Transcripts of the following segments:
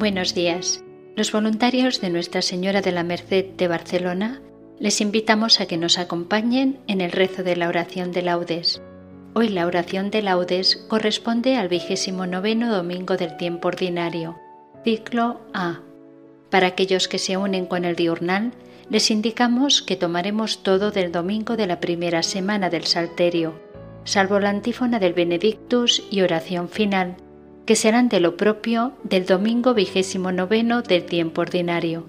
Buenos días. Los voluntarios de Nuestra Señora de la Merced de Barcelona les invitamos a que nos acompañen en el rezo de la oración de laudes. Hoy la oración de laudes corresponde al vigésimo noveno domingo del tiempo ordinario, ciclo A. Para aquellos que se unen con el diurnal, les indicamos que tomaremos todo del domingo de la primera semana del Salterio, salvo la antífona del Benedictus y oración final, que serán de lo propio del domingo vigésimo noveno del tiempo ordinario.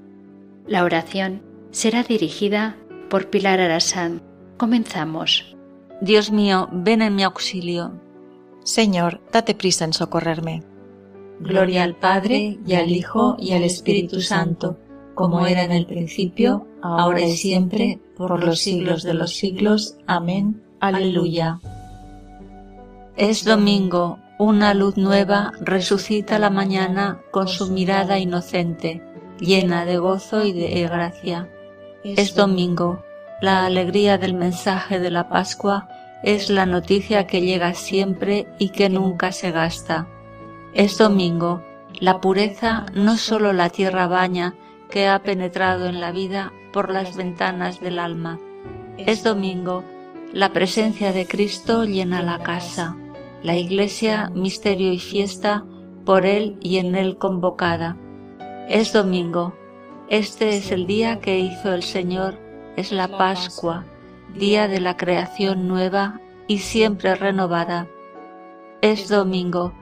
La oración será dirigida por Pilar Arasán. Comenzamos. Dios mío, ven en mi auxilio. Señor, date prisa en socorrerme. Gloria al Padre, y al Hijo, y al Espíritu Santo, como era en el principio, ahora y siempre, por los siglos de los siglos. Amén. Aleluya. Es domingo, una luz nueva resucita la mañana con su mirada inocente, llena de gozo y de gracia. Es domingo, la alegría del mensaje de la Pascua es la noticia que llega siempre y que nunca se gasta. Es domingo, la pureza no solo la tierra baña que ha penetrado en la vida por las ventanas del alma. Es domingo, la presencia de Cristo llena la casa la Iglesia misterio y fiesta, por Él y en Él convocada. Es domingo, este es el día que hizo el Señor, es la Pascua, día de la creación nueva y siempre renovada. Es domingo,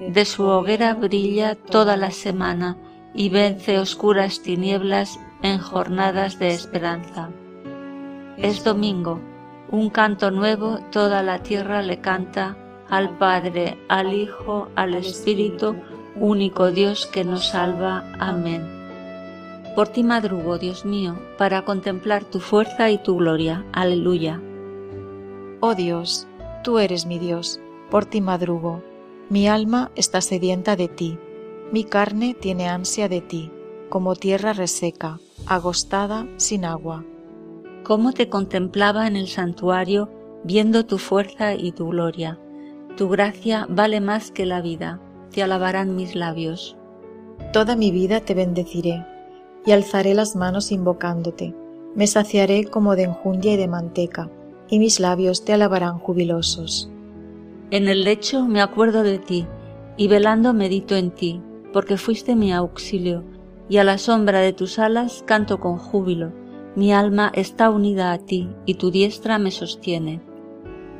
de su hoguera brilla toda la semana y vence oscuras tinieblas en jornadas de esperanza. Es domingo, un canto nuevo toda la tierra le canta al Padre, al Hijo, al Espíritu, único Dios que nos salva. Amén. Por ti madrugo, Dios mío, para contemplar tu fuerza y tu gloria. Aleluya. Oh Dios, tú eres mi Dios, por ti madrugo. Mi alma está sedienta de ti, mi carne tiene ansia de ti, como tierra reseca, agostada sin agua. Cómo te contemplaba en el santuario, viendo tu fuerza y tu gloria tu gracia vale más que la vida, te alabarán mis labios. Toda mi vida te bendeciré, y alzaré las manos invocándote. Me saciaré como de enjundia y de manteca, y mis labios te alabarán jubilosos. En el lecho me acuerdo de ti, y velando medito en ti, porque fuiste mi auxilio, y a la sombra de tus alas canto con júbilo. Mi alma está unida a ti, y tu diestra me sostiene.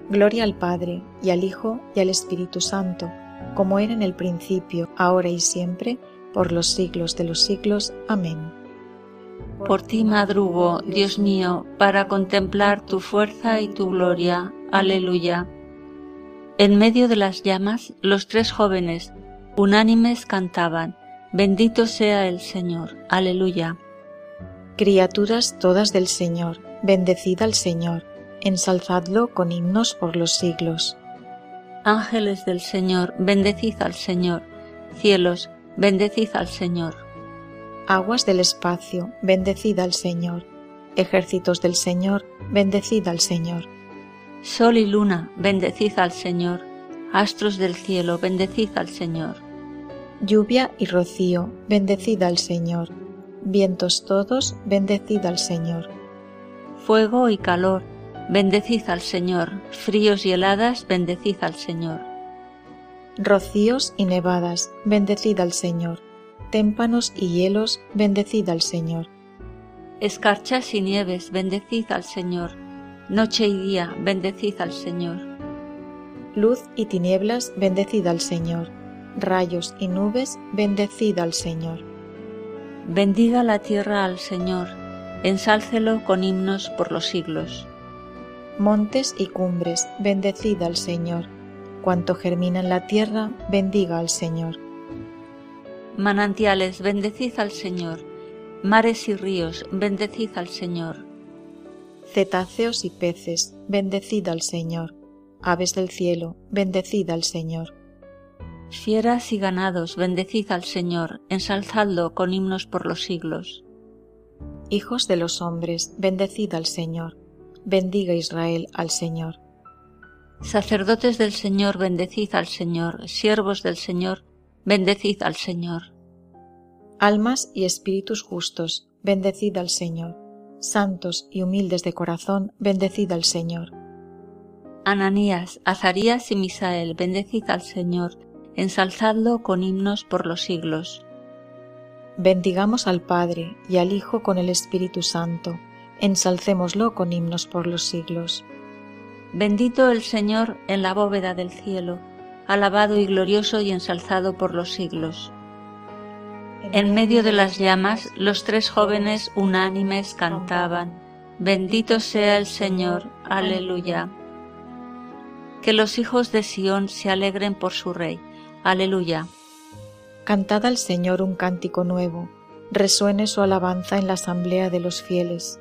Gloria al Padre, y al Hijo, y al Espíritu Santo, como era en el principio, ahora y siempre, por los siglos de los siglos. Amén. Por ti madrugo, Dios mío, para contemplar tu fuerza y tu gloria. Aleluya. En medio de las llamas, los tres jóvenes, unánimes, cantaban, Bendito sea el Señor. Aleluya. Criaturas todas del Señor, bendecida al Señor ensalzadlo con himnos por los siglos. Ángeles del Señor, bendecid al Señor. Cielos, bendecid al Señor. Aguas del espacio, bendecid al Señor. Ejércitos del Señor, bendecid al Señor. Sol y luna, bendecid al Señor. Astros del cielo, bendecid al Señor. Lluvia y rocío, bendecid al Señor. Vientos todos, bendecid al Señor. Fuego y calor, Bendecid al Señor, fríos y heladas, bendecid al Señor. Rocíos y nevadas, bendecid al Señor. Témpanos y hielos, bendecid al Señor. Escarchas y nieves, bendecid al Señor. Noche y día, bendecid al Señor. Luz y tinieblas, bendecid al Señor. Rayos y nubes, bendecid al Señor. Bendiga la tierra al Señor, ensálcelo con himnos por los siglos. Montes y cumbres, bendecid al Señor. Cuanto germina en la tierra, bendiga al Señor. Manantiales, bendecid al Señor. Mares y ríos, bendecid al Señor. Cetáceos y peces, bendecid al Señor. Aves del cielo, bendecid al Señor. Fieras y ganados, bendecid al Señor, ensalzadlo con himnos por los siglos. Hijos de los hombres, bendecid al Señor. Bendiga Israel al Señor. Sacerdotes del Señor, bendecid al Señor. Siervos del Señor, bendecid al Señor. Almas y espíritus justos, bendecid al Señor. Santos y humildes de corazón, bendecid al Señor. Ananías, Azarías y Misael, bendecid al Señor, ensalzadlo con himnos por los siglos. Bendigamos al Padre y al Hijo con el Espíritu Santo, ensalcémoslo con himnos por los siglos. Bendito el Señor en la bóveda del cielo, alabado y glorioso y ensalzado por los siglos. En medio de las llamas, los tres jóvenes unánimes cantaban, Bendito sea el Señor, aleluya. Que los hijos de Sión se alegren por su Rey, aleluya. Cantad al Señor un cántico nuevo, resuene su alabanza en la asamblea de los fieles,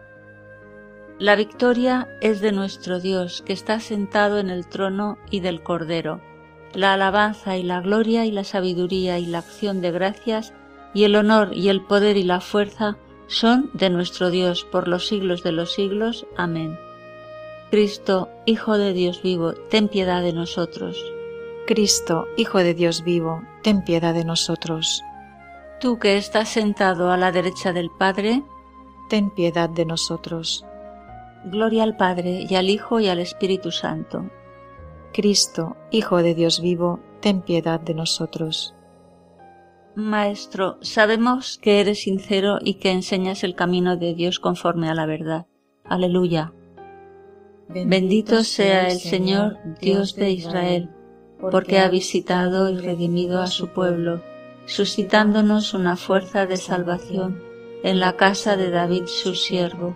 La victoria es de nuestro Dios, que está sentado en el trono y del Cordero. La alabanza y la gloria y la sabiduría y la acción de gracias y el honor y el poder y la fuerza son de nuestro Dios por los siglos de los siglos. Amén. Cristo, Hijo de Dios vivo, ten piedad de nosotros. Cristo, Hijo de Dios vivo, ten piedad de nosotros. Tú que estás sentado a la derecha del Padre, ten piedad de nosotros. Gloria al Padre y al Hijo y al Espíritu Santo. Cristo, Hijo de Dios vivo, ten piedad de nosotros. Maestro, sabemos que eres sincero y que enseñas el camino de Dios conforme a la verdad. Aleluya. Bendito sea el Señor, Dios de Israel, porque ha visitado y redimido a su pueblo, suscitándonos una fuerza de salvación en la casa de David su siervo,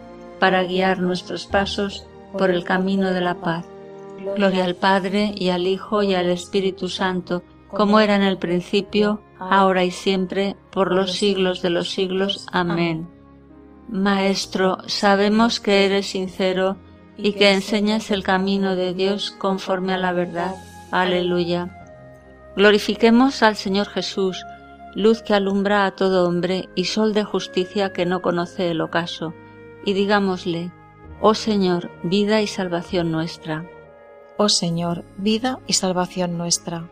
para guiar nuestros pasos por el camino de la paz. Gloria al Padre y al Hijo y al Espíritu Santo, como era en el principio, ahora y siempre, por los siglos de los siglos. Amén. Maestro, sabemos que eres sincero y que enseñas el camino de Dios conforme a la verdad. Aleluya. Glorifiquemos al Señor Jesús, luz que alumbra a todo hombre y sol de justicia que no conoce el ocaso, y digámosle, Oh Señor, vida y salvación nuestra. Oh Señor, vida y salvación nuestra.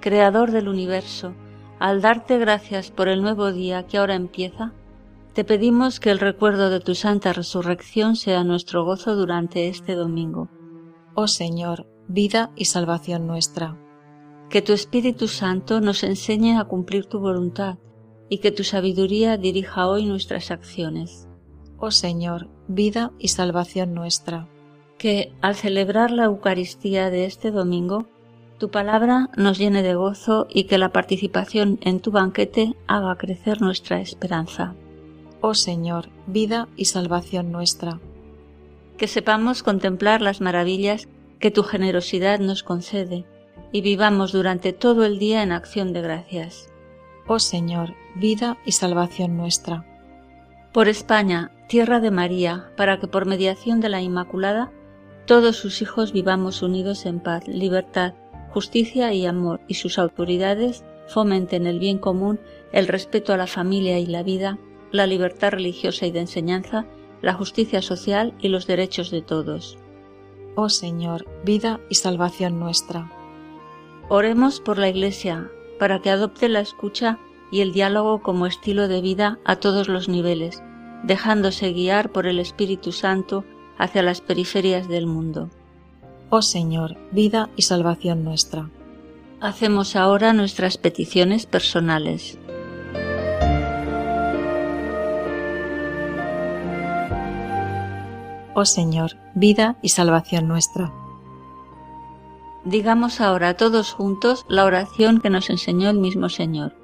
Creador del universo, al darte gracias por el nuevo día que ahora empieza, te pedimos que el recuerdo de tu santa resurrección sea nuestro gozo durante este domingo. Oh Señor, vida y salvación nuestra. Que tu Espíritu Santo nos enseñe a cumplir tu voluntad y que tu sabiduría dirija hoy nuestras acciones. Oh Señor, vida y salvación nuestra. Que, al celebrar la Eucaristía de este domingo, tu palabra nos llene de gozo y que la participación en tu banquete haga crecer nuestra esperanza. Oh Señor, vida y salvación nuestra. Que sepamos contemplar las maravillas que tu generosidad nos concede y vivamos durante todo el día en acción de gracias. Oh Señor, vida y salvación nuestra. Por España, tierra de María, para que por mediación de la Inmaculada todos sus hijos vivamos unidos en paz, libertad, justicia y amor, y sus autoridades fomenten el bien común, el respeto a la familia y la vida, la libertad religiosa y de enseñanza, la justicia social y los derechos de todos. Oh Señor, vida y salvación nuestra. Oremos por la Iglesia, para que adopte la escucha y el diálogo como estilo de vida a todos los niveles, dejándose guiar por el Espíritu Santo hacia las periferias del mundo. Oh Señor, vida y salvación nuestra. Hacemos ahora nuestras peticiones personales. Oh Señor, vida y salvación nuestra. Digamos ahora todos juntos la oración que nos enseñó el mismo Señor.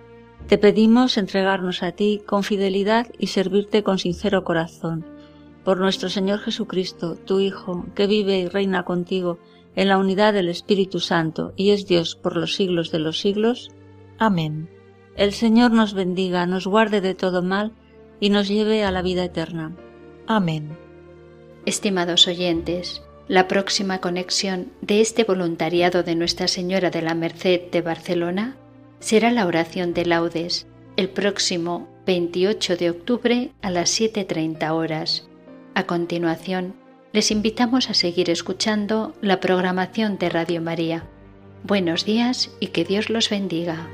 te pedimos entregarnos a ti con fidelidad y servirte con sincero corazón. Por nuestro Señor Jesucristo, tu Hijo, que vive y reina contigo, en la unidad del Espíritu Santo y es Dios por los siglos de los siglos. Amén. El Señor nos bendiga, nos guarde de todo mal y nos lleve a la vida eterna. Amén. Estimados oyentes, la próxima conexión de este voluntariado de Nuestra Señora de la Merced de Barcelona será la oración de laudes el próximo 28 de octubre a las 7.30 horas. A continuación, les invitamos a seguir escuchando la programación de Radio María. Buenos días y que Dios los bendiga.